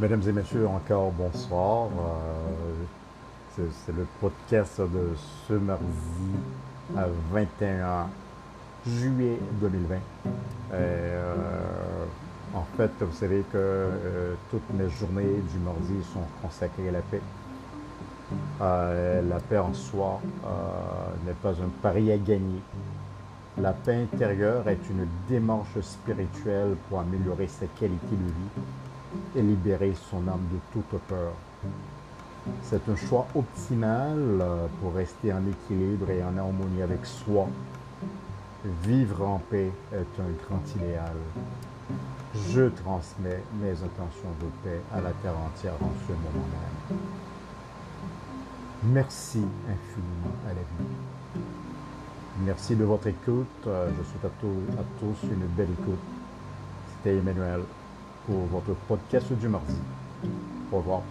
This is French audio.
Mesdames et messieurs, encore bonsoir. Euh, c'est le podcast de ce mardi à 21 juillet 2020. Euh, en fait, vous savez que euh, toutes mes journées du mardi sont consacrées à la paix. la paix en soi n'est pas un pari à gagner. La paix intérieure est une démarche spirituelle pour améliorer sa qualité de vie et libérer son âme de toute peur. C'est un choix optimal euh, pour rester en équilibre et en harmonie avec soi. Vivre en paix est un grand idéal. Je transmets mes intentions de paix à la terre entière en ce moment même. Merci infiniment à la vie. Merci de votre écoute. Euh, je souhaite à tous une belle écoute. C'était Emmanuel pour votre podcast du mardi. Au revoir.